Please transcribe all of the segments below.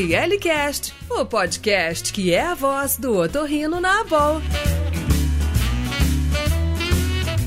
ORLcast, o podcast que é a voz do otorrino na Abol.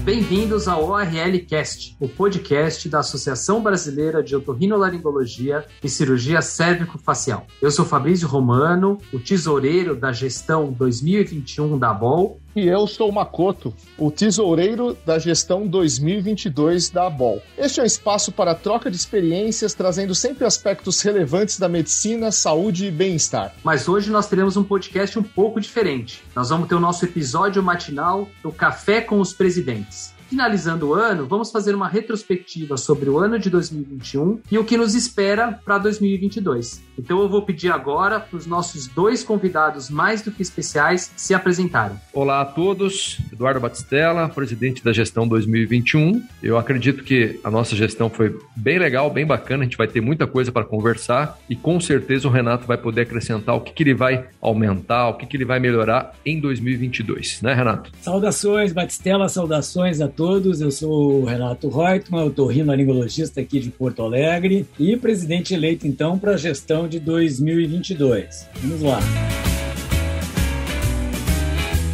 Bem-vindos ao ORLcast, o podcast da Associação Brasileira de Otorrinolaringologia e Cirurgia Cérvico-Facial. Eu sou Fabrício Romano, o tesoureiro da gestão 2021 da ABOL. E eu sou o Makoto, o tesoureiro da gestão 2022 da ABOL. Este é um espaço para troca de experiências, trazendo sempre aspectos relevantes da medicina, saúde e bem-estar. Mas hoje nós teremos um podcast um pouco diferente. Nós vamos ter o nosso episódio matinal do Café com os Presidentes. Finalizando o ano, vamos fazer uma retrospectiva sobre o ano de 2021 e o que nos espera para 2022. Então eu vou pedir agora para os nossos dois convidados mais do que especiais se apresentarem. Olá a todos, Eduardo Batistella, presidente da gestão 2021. Eu acredito que a nossa gestão foi bem legal, bem bacana, a gente vai ter muita coisa para conversar e com certeza o Renato vai poder acrescentar o que, que ele vai aumentar, o que, que ele vai melhorar em 2022, né Renato? Saudações Batistella, saudações a todos. Eu sou o Renato Reutemann, otorrinolaringologista aqui de Porto Alegre e presidente eleito então para a gestão de 2022. Vamos lá.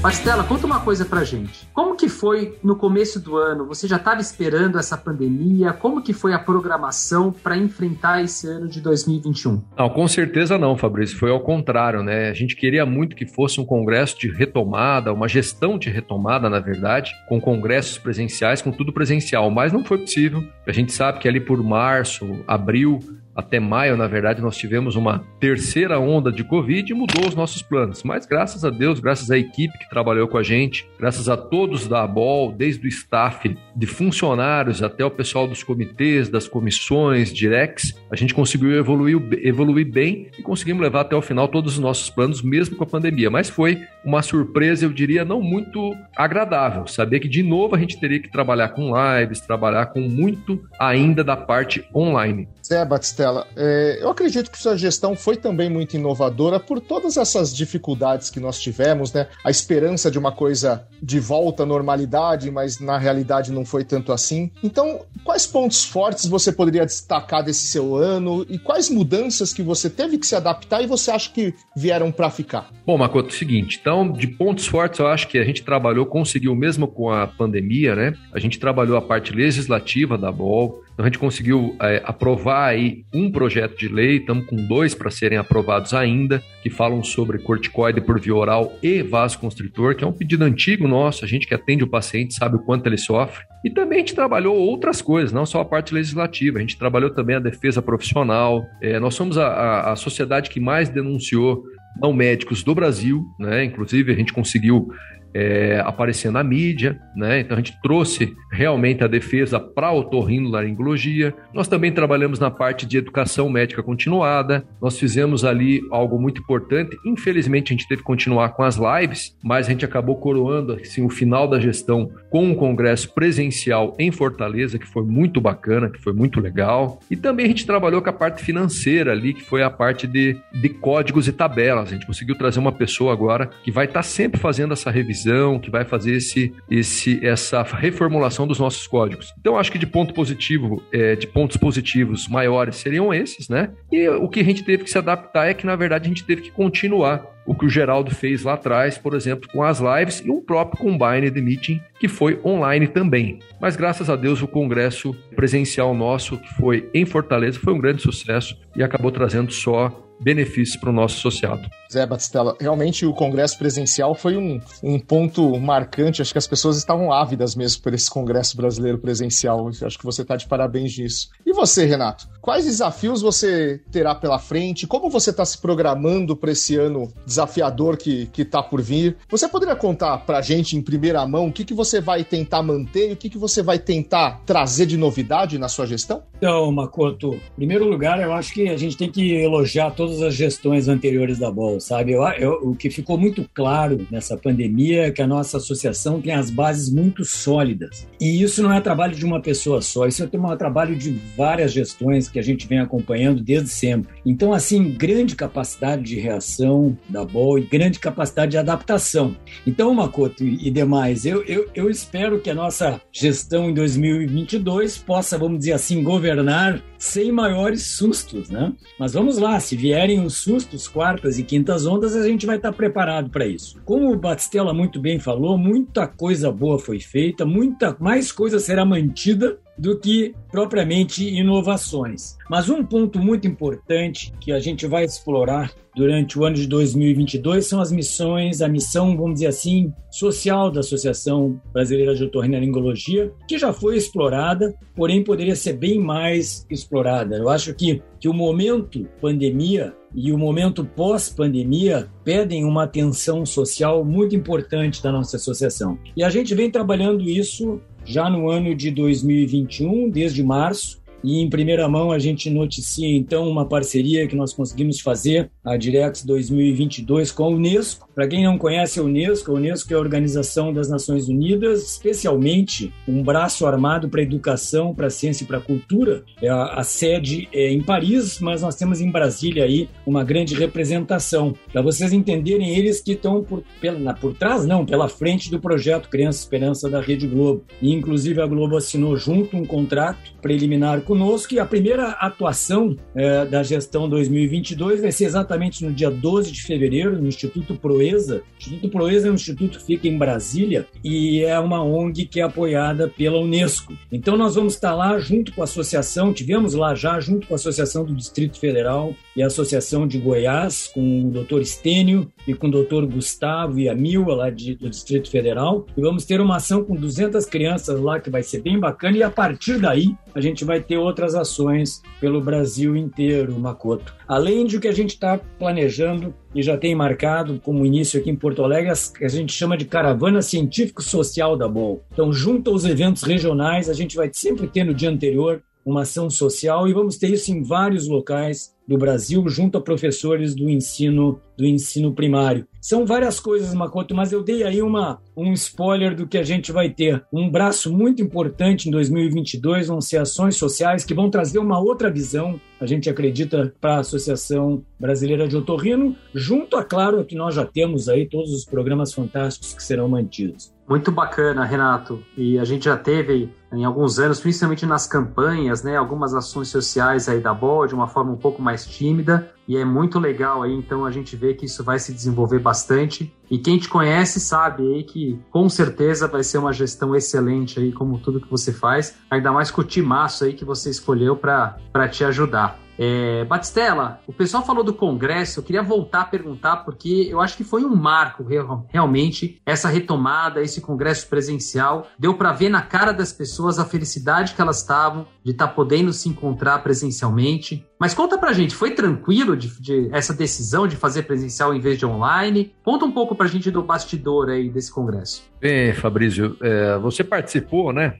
Bastela, conta uma coisa pra gente. Como que foi no começo do ano? Você já estava esperando essa pandemia? Como que foi a programação para enfrentar esse ano de 2021? Não, com certeza não, Fabrício. Foi ao contrário, né? A gente queria muito que fosse um congresso de retomada, uma gestão de retomada, na verdade, com congressos presenciais, com tudo presencial, mas não foi possível. A gente sabe que ali por março, abril, até maio, na verdade, nós tivemos uma terceira onda de Covid e mudou os nossos planos. Mas graças a Deus, graças à equipe que trabalhou com a gente, graças a todos da ABOL, desde o staff de funcionários até o pessoal dos comitês, das comissões, directs, a gente conseguiu evoluir, evoluir bem e conseguimos levar até o final todos os nossos planos, mesmo com a pandemia. Mas foi uma surpresa, eu diria, não muito agradável. Saber que de novo a gente teria que trabalhar com lives, trabalhar com muito ainda da parte online. Zé Batistella, é, eu acredito que sua gestão foi também muito inovadora por todas essas dificuldades que nós tivemos, né? A esperança de uma coisa de volta à normalidade, mas na realidade não foi tanto assim. Então, quais pontos fortes você poderia destacar desse seu ano e quais mudanças que você teve que se adaptar e você acha que vieram para ficar? Bom, Makoto, é o seguinte, então, de pontos fortes, eu acho que a gente trabalhou, conseguiu mesmo com a pandemia, né? A gente trabalhou a parte legislativa da BOL, então a gente conseguiu é, aprovar aí um projeto de lei, estamos com dois para serem aprovados ainda, que falam sobre corticoide por via oral e vasoconstritor, que é um pedido antigo nosso, a gente que atende o paciente sabe o quanto ele sofre. E também a gente trabalhou outras coisas, não só a parte legislativa, a gente trabalhou também a defesa profissional. É, nós somos a, a, a sociedade que mais denunciou não médicos do Brasil, né? Inclusive a gente conseguiu é, aparecer na mídia, né? Então a gente trouxe realmente a defesa para a otorrinolaringologia. Nós também trabalhamos na parte de educação médica continuada. Nós fizemos ali algo muito importante. Infelizmente a gente teve que continuar com as lives, mas a gente acabou coroando assim o final da gestão com um congresso presencial em Fortaleza que foi muito bacana, que foi muito legal. E também a gente trabalhou com a parte financeira ali, que foi a parte de, de códigos e tabelas. A gente conseguiu trazer uma pessoa agora que vai estar tá sempre fazendo essa revisão, que vai fazer esse, esse, essa reformulação dos nossos códigos. Então, acho que de ponto positivo, é, de pontos positivos maiores seriam esses, né? E o que a gente teve que se adaptar é que, na verdade, a gente teve que continuar o que o Geraldo fez lá atrás, por exemplo, com as lives e um próprio Combine de Meeting, que foi online também. Mas graças a Deus o congresso presencial nosso, que foi em Fortaleza, foi um grande sucesso e acabou trazendo só benefícios para o nosso associado. Zé Batistella, realmente o congresso presencial foi um, um ponto marcante. Acho que as pessoas estavam ávidas mesmo por esse congresso brasileiro presencial. Acho que você está de parabéns nisso. E você, Renato? Quais desafios você terá pela frente? Como você está se programando para esse ano desafiador que está por vir? Você poderia contar para a gente em primeira mão o que, que você vai tentar manter e o que, que você vai tentar trazer de novidade na sua gestão? Então, Makoto, em primeiro lugar, eu acho que a gente tem que elogiar todas as gestões anteriores da BOL sabe? Eu, eu, o que ficou muito claro nessa pandemia é que a nossa associação tem as bases muito sólidas. E isso não é trabalho de uma pessoa só, isso é um trabalho de várias gestões que a gente vem acompanhando desde sempre. Então, assim, grande capacidade de reação da BOL e grande capacidade de adaptação. Então, Makoto e demais, eu, eu, eu espero que a nossa gestão em 2022 possa, vamos dizer assim, governar sem maiores sustos, né? Mas vamos lá, se vierem os sustos, quartas e quintas ondas, a gente vai estar preparado para isso. Como o Batistella muito bem falou, muita coisa boa foi feita, muita mais coisa será mantida do que propriamente inovações. Mas um ponto muito importante que a gente vai explorar durante o ano de 2022 são as missões, a missão, vamos dizer assim, social da Associação Brasileira de Otorrinolaringologia, que já foi explorada, porém poderia ser bem mais explorada. Eu acho que, que o momento pandemia e o momento pós-pandemia pedem uma atenção social muito importante da nossa associação. E a gente vem trabalhando isso já no ano de 2021, desde março, e em primeira mão a gente noticia então uma parceria que nós conseguimos fazer, a Direx 2022, com a Unesco. Para quem não conhece a Unesco, a Unesco é a Organização das Nações Unidas, especialmente um braço armado para a educação, para a ciência e para a cultura. É a, a sede é em Paris, mas nós temos em Brasília aí uma grande representação. Para vocês entenderem, eles que estão por, pela, por trás, não, pela frente do projeto Criança Esperança da Rede Globo. E inclusive a Globo assinou junto um contrato preliminar conosco e a primeira atuação é, da gestão 2022 vai ser exatamente no dia 12 de fevereiro, no Instituto Proeza. O Instituto Proeza é um instituto que fica em Brasília e é uma ONG que é apoiada pela Unesco. Então nós vamos estar lá junto com a associação, tivemos lá já junto com a Associação do Distrito Federal e a Associação de Goiás, com o doutor Estênio e com o doutor Gustavo e a Mila lá de, do Distrito Federal. E vamos ter uma ação com 200 crianças lá que vai ser bem bacana e a partir daí a gente vai ter outras ações pelo Brasil inteiro, Makoto. Além de o que a gente está planejando e já tem marcado como início aqui em Porto Alegre, a gente chama de caravana científico-social da BOL. Então, junto aos eventos regionais, a gente vai sempre ter no dia anterior uma ação social e vamos ter isso em vários locais do Brasil junto a professores do ensino do ensino primário. São várias coisas, Makoto, mas eu dei aí uma, um spoiler do que a gente vai ter. Um braço muito importante em 2022 vão ser ações sociais que vão trazer uma outra visão, a gente acredita, para a Associação Brasileira de Otorrino, junto a, claro, que nós já temos aí todos os programas fantásticos que serão mantidos. Muito bacana, Renato. E a gente já teve em alguns anos, principalmente nas campanhas, né, algumas ações sociais aí da BOL de uma forma um pouco mais tímida, e é muito legal aí, então a gente vê que isso vai se desenvolver bastante. E quem te conhece sabe aí que com certeza vai ser uma gestão excelente aí, como tudo que você faz, ainda mais com o timaço aí que você escolheu para te ajudar. É, Batistella, o pessoal falou do Congresso, eu queria voltar a perguntar, porque eu acho que foi um marco realmente essa retomada, esse Congresso presencial. Deu para ver na cara das pessoas a felicidade que elas estavam de estar tá podendo se encontrar presencialmente. Mas conta pra gente, foi tranquilo de, de, essa decisão de fazer presencial em vez de online? Conta um pouco pra gente do bastidor aí desse congresso. Bem, Fabrício, é, você participou, né,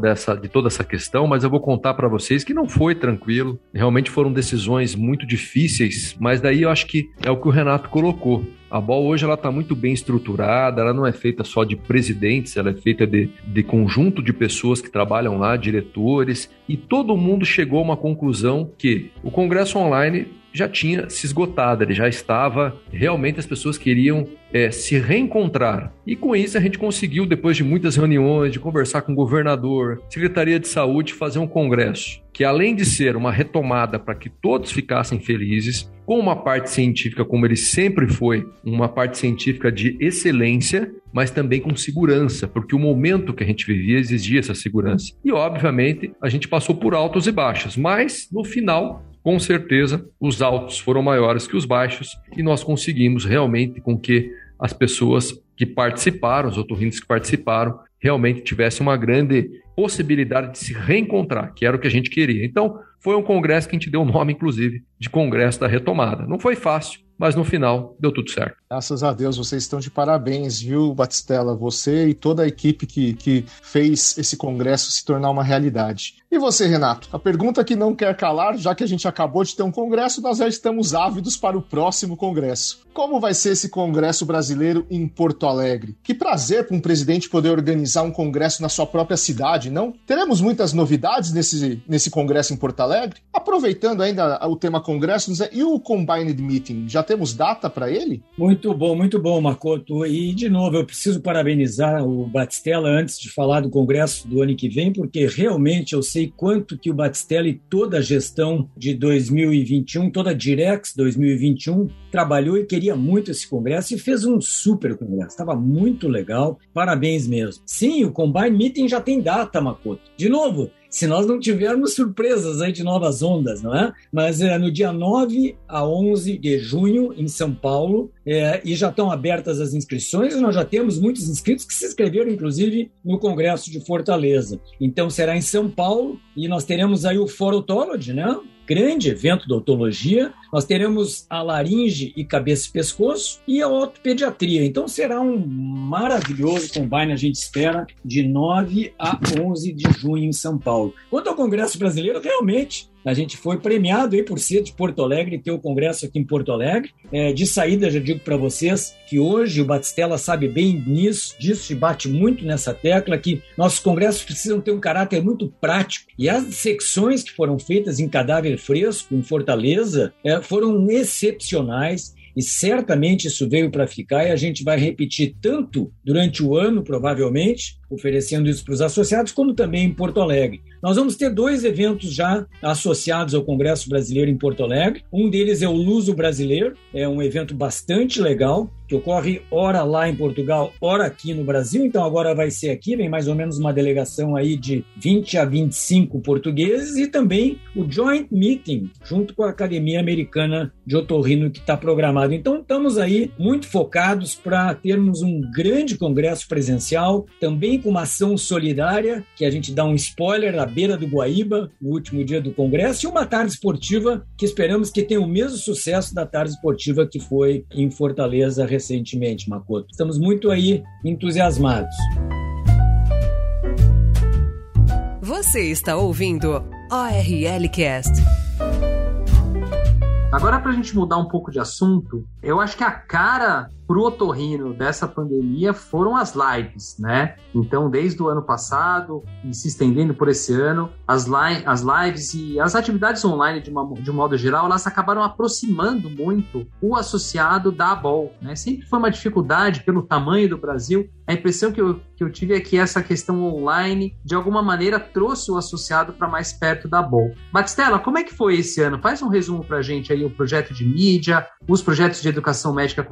dessa, de toda essa questão, mas eu vou contar para vocês que não foi tranquilo. Realmente foram decisões muito difíceis, mas daí eu acho que é o que o Renato colocou. A BOL hoje ela está muito bem estruturada, ela não é feita só de presidentes, ela é feita de, de conjunto de pessoas que trabalham lá, diretores, e todo mundo chegou a uma conclusão que o Congresso Online já tinha se esgotado, ele já estava. Realmente as pessoas queriam é, se reencontrar. E com isso a gente conseguiu, depois de muitas reuniões, de conversar com o governador, Secretaria de Saúde, fazer um congresso que, além de ser uma retomada para que todos ficassem felizes, com uma parte científica, como ele sempre foi, uma parte científica de excelência, mas também com segurança, porque o momento que a gente vivia exigia essa segurança. E, obviamente, a gente passou por altos e baixos, mas no final com certeza os altos foram maiores que os baixos e nós conseguimos realmente com que as pessoas que participaram, os otorrinos que participaram, realmente tivessem uma grande possibilidade de se reencontrar, que era o que a gente queria. Então, foi um congresso que a gente deu o nome, inclusive, de Congresso da Retomada. Não foi fácil, mas no final deu tudo certo. Graças a Deus, vocês estão de parabéns, viu, Batistella? Você e toda a equipe que, que fez esse congresso se tornar uma realidade. E você, Renato? A pergunta que não quer calar, já que a gente acabou de ter um congresso, nós já estamos ávidos para o próximo congresso. Como vai ser esse congresso brasileiro em Porto Alegre? Que prazer para um presidente poder organizar um congresso na sua própria cidade, não? Teremos muitas novidades nesse, nesse congresso em Porto Alegre? Aproveitando ainda o tema congresso, e o Combined Meeting? Já temos data para ele? Muito bom, muito bom, Makoto. E, de novo, eu preciso parabenizar o Batistella antes de falar do congresso do ano que vem, porque realmente eu sei quanto que o Batistella e toda a gestão de 2021, toda a Direx 2021, trabalhou e queria muito esse congresso e fez um super congresso. Estava muito legal. Parabéns mesmo. Sim, o Combine Meeting já tem data, Makoto. De novo, se nós não tivermos surpresas aí de novas ondas, não é? Mas é no dia 9 a 11 de junho, em São Paulo, é, e já estão abertas as inscrições, nós já temos muitos inscritos que se inscreveram, inclusive, no Congresso de Fortaleza. Então será em São Paulo, e nós teremos aí o Forotology, né? Grande evento da otologia. Nós teremos a laringe e cabeça e pescoço e a ortopediatria. Então será um maravilhoso combine, a gente espera, de 9 a 11 de junho em São Paulo. Quanto ao Congresso Brasileiro, realmente a gente foi premiado aí por ser de Porto Alegre, ter o congresso aqui em Porto Alegre. É, de saída, já digo para vocês que hoje o Batistella sabe bem nisso, disso e bate muito nessa tecla que nossos congressos precisam ter um caráter muito prático. E as secções que foram feitas em cadáver fresco, em Fortaleza, é, foram excepcionais e certamente isso veio para ficar e a gente vai repetir tanto durante o ano, provavelmente, oferecendo isso para os associados, como também em Porto Alegre. Nós vamos ter dois eventos já associados ao Congresso Brasileiro em Porto Alegre. Um deles é o Luso Brasileiro, é um evento bastante legal, que ocorre ora lá em Portugal, ora aqui no Brasil. Então agora vai ser aqui, vem mais ou menos uma delegação aí de 20 a 25 portugueses e também o Joint Meeting, junto com a Academia Americana de Otorrino, que está programado. Então estamos aí muito focados para termos um grande congresso presencial, também com uma ação solidária, que a gente dá um spoiler na beira do Guaíba, no último dia do Congresso, e uma tarde esportiva que esperamos que tenha o mesmo sucesso da tarde esportiva que foi em Fortaleza recentemente, Makoto. Estamos muito aí entusiasmados. Você está ouvindo ORL Cast. Agora, para a gente mudar um pouco de assunto, eu acho que a cara pro otorrino dessa pandemia foram as lives, né? Então, desde o ano passado e se estendendo por esse ano, as, li as lives e as atividades online, de, uma, de um modo geral, elas acabaram aproximando muito o associado da ABOL, né? Sempre foi uma dificuldade pelo tamanho do Brasil. A impressão que eu, que eu tive é que essa questão online, de alguma maneira, trouxe o associado para mais perto da ABOL. Batistella, como é que foi esse ano? Faz um resumo para a gente aí, o projeto de mídia, os projetos de educação médica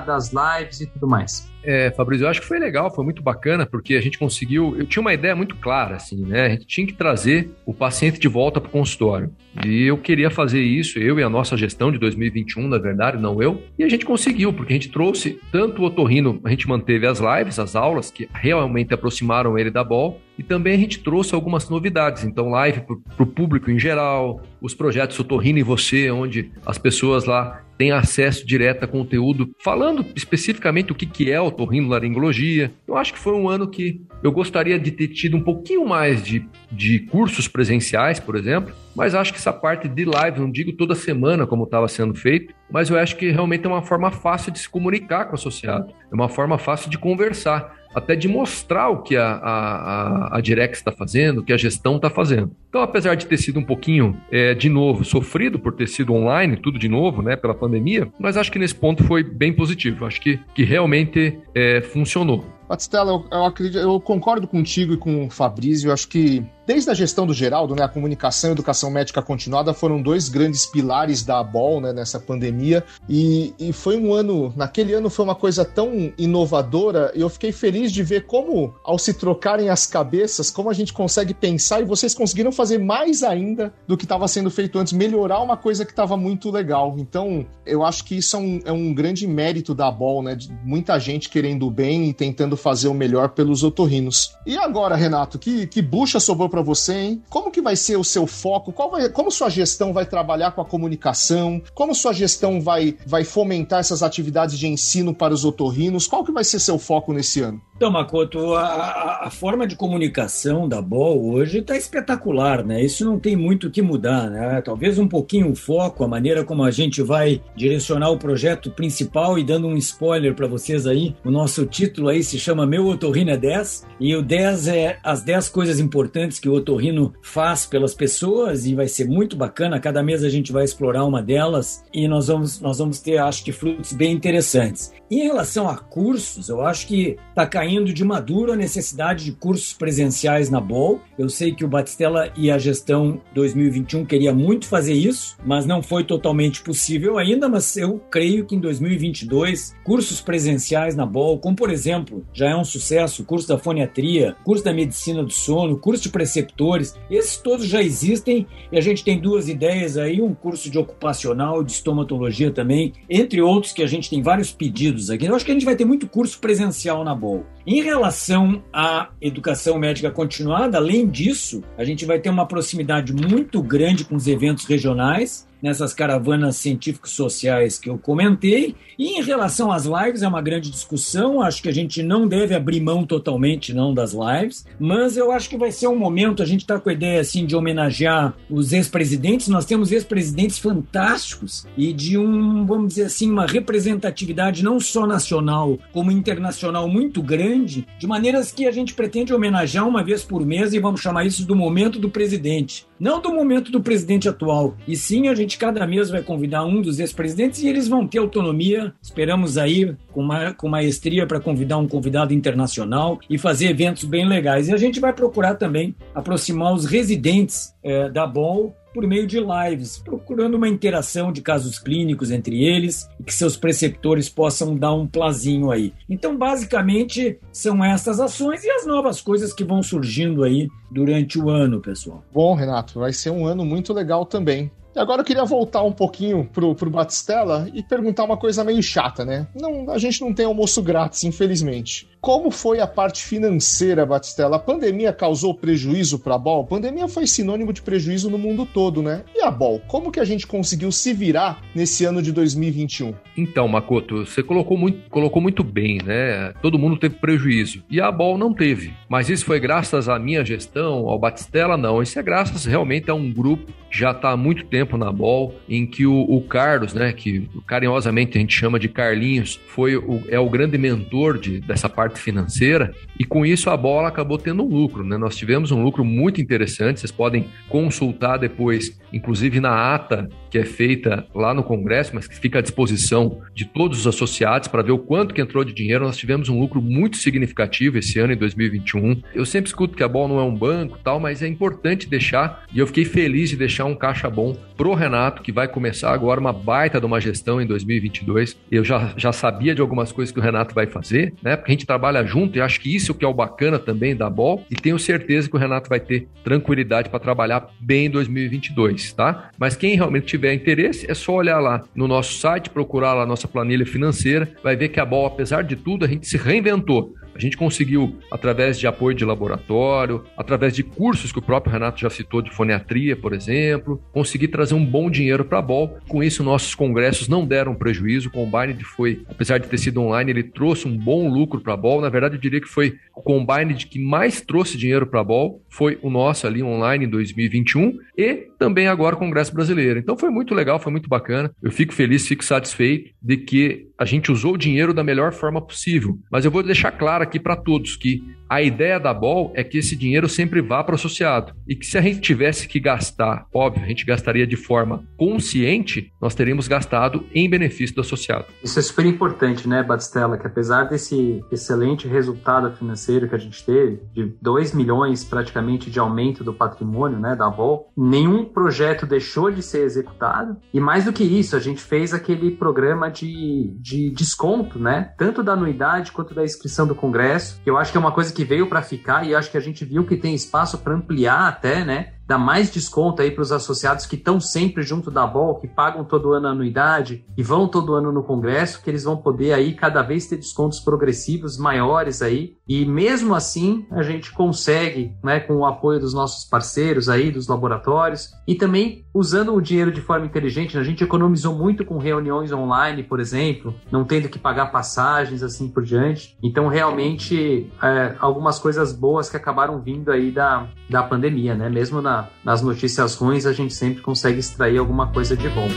das lives e tudo mais. É, Fabrício, eu acho que foi legal, foi muito bacana, porque a gente conseguiu. Eu tinha uma ideia muito clara, assim, né? A gente tinha que trazer o paciente de volta para o consultório. E eu queria fazer isso, eu e a nossa gestão de 2021, na verdade, não eu. E a gente conseguiu, porque a gente trouxe tanto o otorrino, a gente manteve as lives, as aulas, que realmente aproximaram ele da BOL, e também a gente trouxe algumas novidades. Então, live para o público em geral, os projetos Otorrino e Você, onde as pessoas lá têm acesso direto a conteúdo, falando especificamente o que, que é otorrinolaringologia. Eu acho que foi um ano que eu gostaria de ter tido um pouquinho mais de, de cursos presenciais, por exemplo, mas acho que essa parte de live, não digo toda semana como estava sendo feito, mas eu acho que realmente é uma forma fácil de se comunicar com o associado, é uma forma fácil de conversar até de mostrar o que a, a, a Direx está fazendo, o que a gestão está fazendo. Então, apesar de ter sido um pouquinho, é, de novo, sofrido por ter sido online, tudo de novo, né, pela pandemia, mas acho que nesse ponto foi bem positivo. Acho que, que realmente é, funcionou. Batistella, eu, eu, acredito, eu concordo contigo e com o Fabrício. Eu acho que desde a gestão do Geraldo, né, a comunicação e a educação médica continuada foram dois grandes pilares da ABOL né, nessa pandemia. E, e foi um ano, naquele ano foi uma coisa tão inovadora. E eu fiquei feliz de ver como, ao se trocarem as cabeças, como a gente consegue pensar e vocês conseguiram fazer mais ainda do que estava sendo feito antes, melhorar uma coisa que estava muito legal. Então, eu acho que isso é um, é um grande mérito da ABOL, né? De muita gente querendo o bem e tentando fazer o melhor pelos otorrinos. E agora, Renato, que, que bucha sobrou para você, hein? Como que vai ser o seu foco? Vai, como sua gestão vai trabalhar com a comunicação? Como sua gestão vai, vai fomentar essas atividades de ensino para os otorrinos? Qual que vai ser seu foco nesse ano? Então, Makoto, a, a, forma de comunicação da BOL hoje está espetacular, né? Isso não tem muito o que mudar, né? Talvez um pouquinho o foco, a maneira como a gente vai direcionar o projeto principal e dando um spoiler para vocês aí, o nosso título aí se chama Meu Otorrino é 10 e o 10 é as 10 coisas importantes que o otorrino faz pelas pessoas e vai ser muito bacana. Cada mês a gente vai explorar uma delas e nós vamos, nós vamos ter, acho que, frutos bem interessantes. Em relação a cursos, eu acho que está caindo de maduro a necessidade de cursos presenciais na BOL. Eu sei que o Batistella e a gestão 2021 queria muito fazer isso, mas não foi totalmente possível ainda. Mas eu creio que em 2022, cursos presenciais na BOL, como por exemplo, já é um sucesso, o curso da foniatria, curso da medicina do sono, curso de preceptores, esses todos já existem e a gente tem duas ideias aí, um curso de ocupacional, de estomatologia também, entre outros que a gente tem vários pedidos aqui. Eu acho que a gente vai ter muito curso presencial na BOL. Em relação à educação médica continuada, além disso, a gente vai ter uma proximidade muito grande com os eventos regionais nessas caravanas científicos sociais que eu comentei. E em relação às lives, é uma grande discussão. Acho que a gente não deve abrir mão totalmente não das lives, mas eu acho que vai ser um momento. A gente está com a ideia assim de homenagear os ex-presidentes. Nós temos ex-presidentes fantásticos e de um, vamos dizer assim, uma representatividade não só nacional como internacional muito grande, de maneiras que a gente pretende homenagear uma vez por mês e vamos chamar isso do momento do presidente. Não do momento do presidente atual, e sim a gente cada mês vai convidar um dos ex-presidentes e eles vão ter autonomia. Esperamos aí com, ma com maestria para convidar um convidado internacional e fazer eventos bem legais. E a gente vai procurar também aproximar os residentes é, da BOL por meio de lives, procurando uma interação de casos clínicos entre eles e que seus preceptores possam dar um plazinho aí. Então, basicamente, são essas ações e as novas coisas que vão surgindo aí durante o ano, pessoal. Bom, Renato, vai ser um ano muito legal também. E agora eu queria voltar um pouquinho pro, pro Batistella e perguntar uma coisa meio chata, né? Não, a gente não tem almoço grátis, infelizmente. Como foi a parte financeira, Batistella? A pandemia causou prejuízo para a Ball? Pandemia foi sinônimo de prejuízo no mundo todo, né? E a Ball? Como que a gente conseguiu se virar nesse ano de 2021? Então, Makoto, você colocou muito, colocou muito bem, né? Todo mundo teve prejuízo e a Ball não teve. Mas isso foi graças à minha gestão, ao Batistella? Não. Isso é graças realmente a um grupo que já está há muito tempo na Ball, em que o, o, Carlos, né, que carinhosamente a gente chama de Carlinhos, foi o, é o grande mentor de, dessa parte parte financeira, e com isso a bola acabou tendo um lucro. Né? Nós tivemos um lucro muito interessante, vocês podem consultar depois, inclusive na ata que é feita lá no Congresso, mas que fica à disposição de todos os associados para ver o quanto que entrou de dinheiro. Nós tivemos um lucro muito significativo esse ano, em 2021. Eu sempre escuto que a bola não é um banco tal, mas é importante deixar, e eu fiquei feliz de deixar um caixa bom pro Renato, que vai começar agora uma baita de uma gestão em 2022. Eu já, já sabia de algumas coisas que o Renato vai fazer, né? Porque a gente trabalha junto e acho que isso que é o bacana também da BOL e tenho certeza que o Renato vai ter tranquilidade para trabalhar bem em 2022, tá? Mas quem realmente tiver interesse é só olhar lá no nosso site, procurar lá a nossa planilha financeira, vai ver que a BOL, apesar de tudo, a gente se reinventou. A gente conseguiu, através de apoio de laboratório, através de cursos que o próprio Renato já citou, de foniatria, por exemplo, conseguir trazer um bom dinheiro para a BOL. Com isso, nossos congressos não deram prejuízo. O Combined foi, apesar de ter sido online, ele trouxe um bom lucro para a BOL. Na verdade, eu diria que foi o Combined que mais trouxe dinheiro para a BOL, foi o nosso ali online em 2021 e também agora o Congresso Brasileiro. Então foi muito legal, foi muito bacana. Eu fico feliz, fico satisfeito de que a gente usou o dinheiro da melhor forma possível. Mas eu vou deixar claro aqui para todos que a ideia da BOL é que esse dinheiro sempre vá para o associado. E que se a gente tivesse que gastar, óbvio, a gente gastaria de forma consciente, nós teríamos gastado em benefício do associado. Isso é super importante, né, Batistella, que apesar desse excelente resultado financeiro que a gente teve, de 2 milhões praticamente de aumento do patrimônio, né, da BOL, nenhum projeto deixou de ser executado. E mais do que isso, a gente fez aquele programa de, de desconto, né, tanto da anuidade quanto da inscrição do congresso, que eu acho que é uma coisa que veio para ficar e acho que a gente viu que tem espaço para ampliar até, né? Dar mais desconto aí para os associados que estão sempre junto da BOL, que pagam todo ano a anuidade e vão todo ano no congresso, que eles vão poder aí cada vez ter descontos progressivos maiores aí. E mesmo assim, a gente consegue, né, com o apoio dos nossos parceiros aí, dos laboratórios, e também usando o dinheiro de forma inteligente, né? a gente economizou muito com reuniões online, por exemplo, não tendo que pagar passagens assim por diante. Então, realmente, é, algumas coisas boas que acabaram vindo aí da, da pandemia, né? Mesmo na, nas notícias ruins, a gente sempre consegue extrair alguma coisa de bom.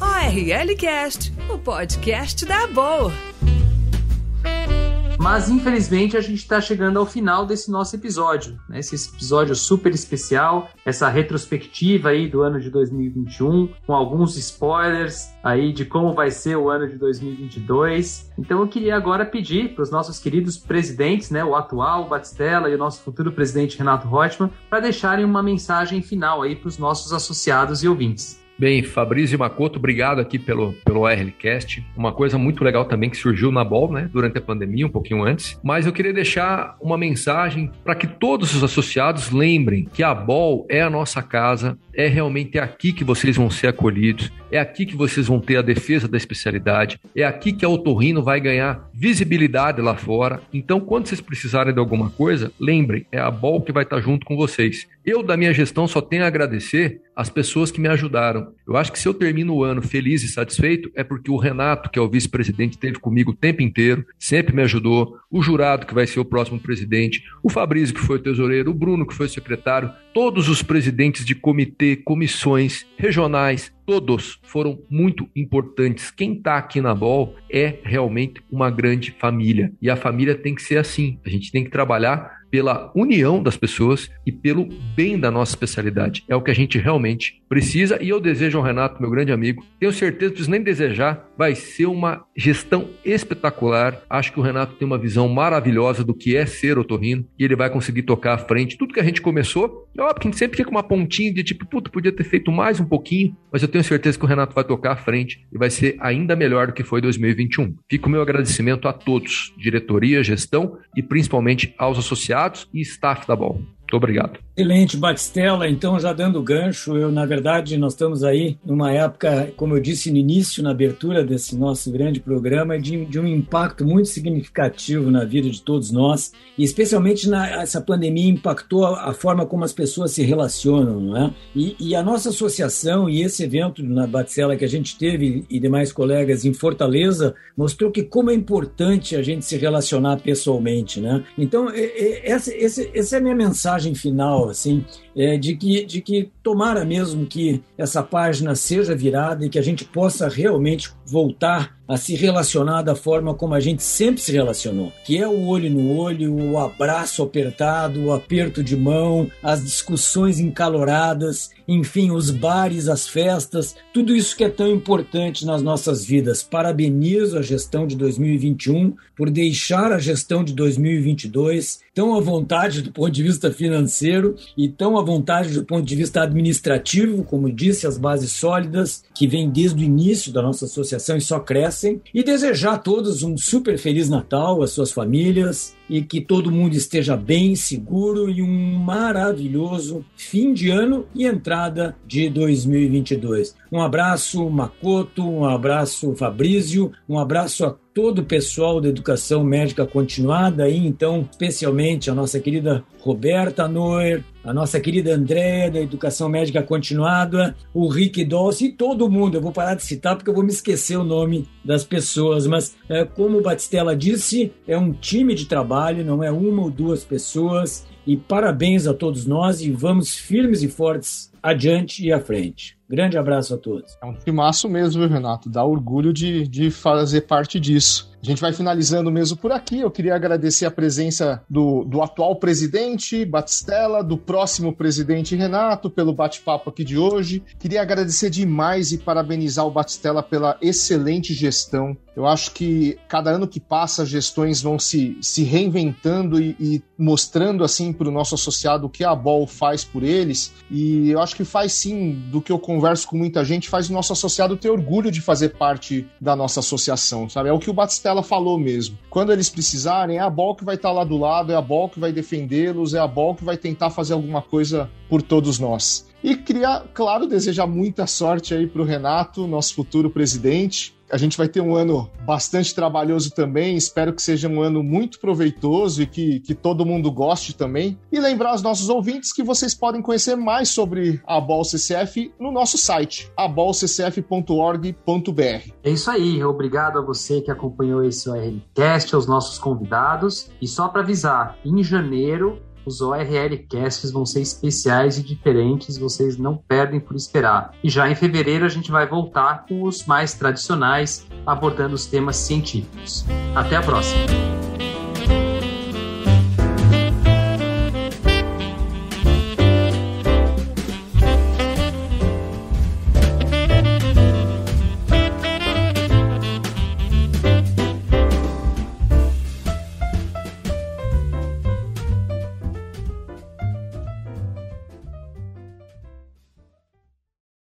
ORL Cast, o podcast da Boa. Mas infelizmente a gente está chegando ao final desse nosso episódio, né? esse episódio super especial, essa retrospectiva aí do ano de 2021, com alguns spoilers aí de como vai ser o ano de 2022. Então eu queria agora pedir para os nossos queridos presidentes, né, o atual Batistella e o nosso futuro presidente Renato Reutemann, para deixarem uma mensagem final aí para os nossos associados e ouvintes. Bem, Fabrício Macoto, obrigado aqui pelo, pelo RLCast. Uma coisa muito legal também que surgiu na BOL, né, durante a pandemia, um pouquinho antes. Mas eu queria deixar uma mensagem para que todos os associados lembrem que a BOL é a nossa casa, é realmente aqui que vocês vão ser acolhidos, é aqui que vocês vão ter a defesa da especialidade, é aqui que a Otorrino vai ganhar visibilidade lá fora. Então, quando vocês precisarem de alguma coisa, lembrem, é a BOL que vai estar junto com vocês. Eu, da minha gestão, só tenho a agradecer as pessoas que me ajudaram. Eu acho que se eu termino o ano feliz e satisfeito, é porque o Renato, que é o vice-presidente, esteve comigo o tempo inteiro, sempre me ajudou, o jurado, que vai ser o próximo presidente, o Fabrício, que foi o tesoureiro, o Bruno, que foi o secretário, todos os presidentes de comitê, comissões regionais, todos foram muito importantes. Quem está aqui na BOL é realmente uma grande família. E a família tem que ser assim. A gente tem que trabalhar pela união das pessoas e pelo bem da nossa especialidade. É o que a gente realmente precisa e eu desejo ao Renato, meu grande amigo, tenho certeza, não preciso nem desejar, vai ser uma gestão espetacular. Acho que o Renato tem uma visão maravilhosa do que é ser otorrino e ele vai conseguir tocar à frente. Tudo que a gente começou, óbvio que a gente sempre fica uma pontinha de tipo, puta, podia ter feito mais um pouquinho, mas eu tenho certeza que o Renato vai tocar à frente e vai ser ainda melhor do que foi 2021. Fica o meu agradecimento a todos, diretoria, gestão e principalmente aos associados e staff da BOL. Muito obrigado. Excelente, Batistella. Então, já dando gancho, eu, na verdade, nós estamos aí numa época, como eu disse no início, na abertura desse nosso grande programa, de, de um impacto muito significativo na vida de todos nós, e especialmente na, essa pandemia impactou a, a forma como as pessoas se relacionam, não é? E, e, a nossa associação e esse evento na Batistella que a gente teve e demais colegas em Fortaleza mostrou que como é importante a gente se relacionar pessoalmente, né? Então, essa, essa é a minha mensagem mensagem final, assim, é, de, que, de que tomara mesmo que essa página seja virada e que a gente possa realmente voltar a se relacionar da forma como a gente sempre se relacionou, que é o olho no olho, o abraço apertado, o aperto de mão, as discussões encaloradas, enfim, os bares, as festas, tudo isso que é tão importante nas nossas vidas. Parabenizo a gestão de 2021 por deixar a gestão de 2022 tão à vontade do ponto de vista financeiro e tão à vontade do ponto de vista administrativo, como disse, as bases sólidas que vêm desde o início da nossa associação e só crescem, e desejar a todos um super feliz Natal, às suas famílias, e que todo mundo esteja bem, seguro e um maravilhoso fim de ano e entrada de 2022. Um abraço, Makoto, um abraço, Fabrício, um abraço a todo o pessoal da educação médica continuada, e então, especialmente a nossa querida Roberta Noer, a nossa querida Andréa da Educação Médica Continuada, o Rick Dossi e todo mundo. Eu vou parar de citar porque eu vou me esquecer o nome das pessoas, mas é, como o Batistella disse, é um time de trabalho, não é uma ou duas pessoas. E parabéns a todos nós e vamos firmes e fortes adiante e à frente. Grande abraço a todos. É um timaço mesmo, Renato. Dá orgulho de, de fazer parte disso. A gente vai finalizando mesmo por aqui. Eu queria agradecer a presença do, do atual presidente, Batistella, do próximo presidente Renato, pelo bate-papo aqui de hoje. Queria agradecer demais e parabenizar o Batistella pela excelente gestão Eu acho que cada ano que passa, as gestões vão se, se reinventando e, e mostrando assim para o nosso associado o que a BOL faz por eles. E eu acho que faz sim, do que eu converso com muita gente, faz o nosso associado ter orgulho de fazer parte da nossa associação, sabe? É o que o Batistella falou mesmo. Quando eles precisarem, é a BOL que vai estar lá do lado, é a BOL que vai defendê-los, é a BOL que vai tentar fazer alguma coisa por todos nós. E queria, claro, desejar muita sorte aí para o Renato, nosso futuro presidente. A gente vai ter um ano bastante trabalhoso também. Espero que seja um ano muito proveitoso e que, que todo mundo goste também. E lembrar aos nossos ouvintes que vocês podem conhecer mais sobre a BOL CCF no nosso site, abolccf.org.br. É isso aí. Obrigado a você que acompanhou esse ORLcast, aos nossos convidados. E só para avisar, em janeiro os ORL Casts vão ser especiais e diferentes, vocês não perdem por esperar. E já em fevereiro a gente vai voltar com os mais tradicionais, abordando os temas científicos. Até a próxima!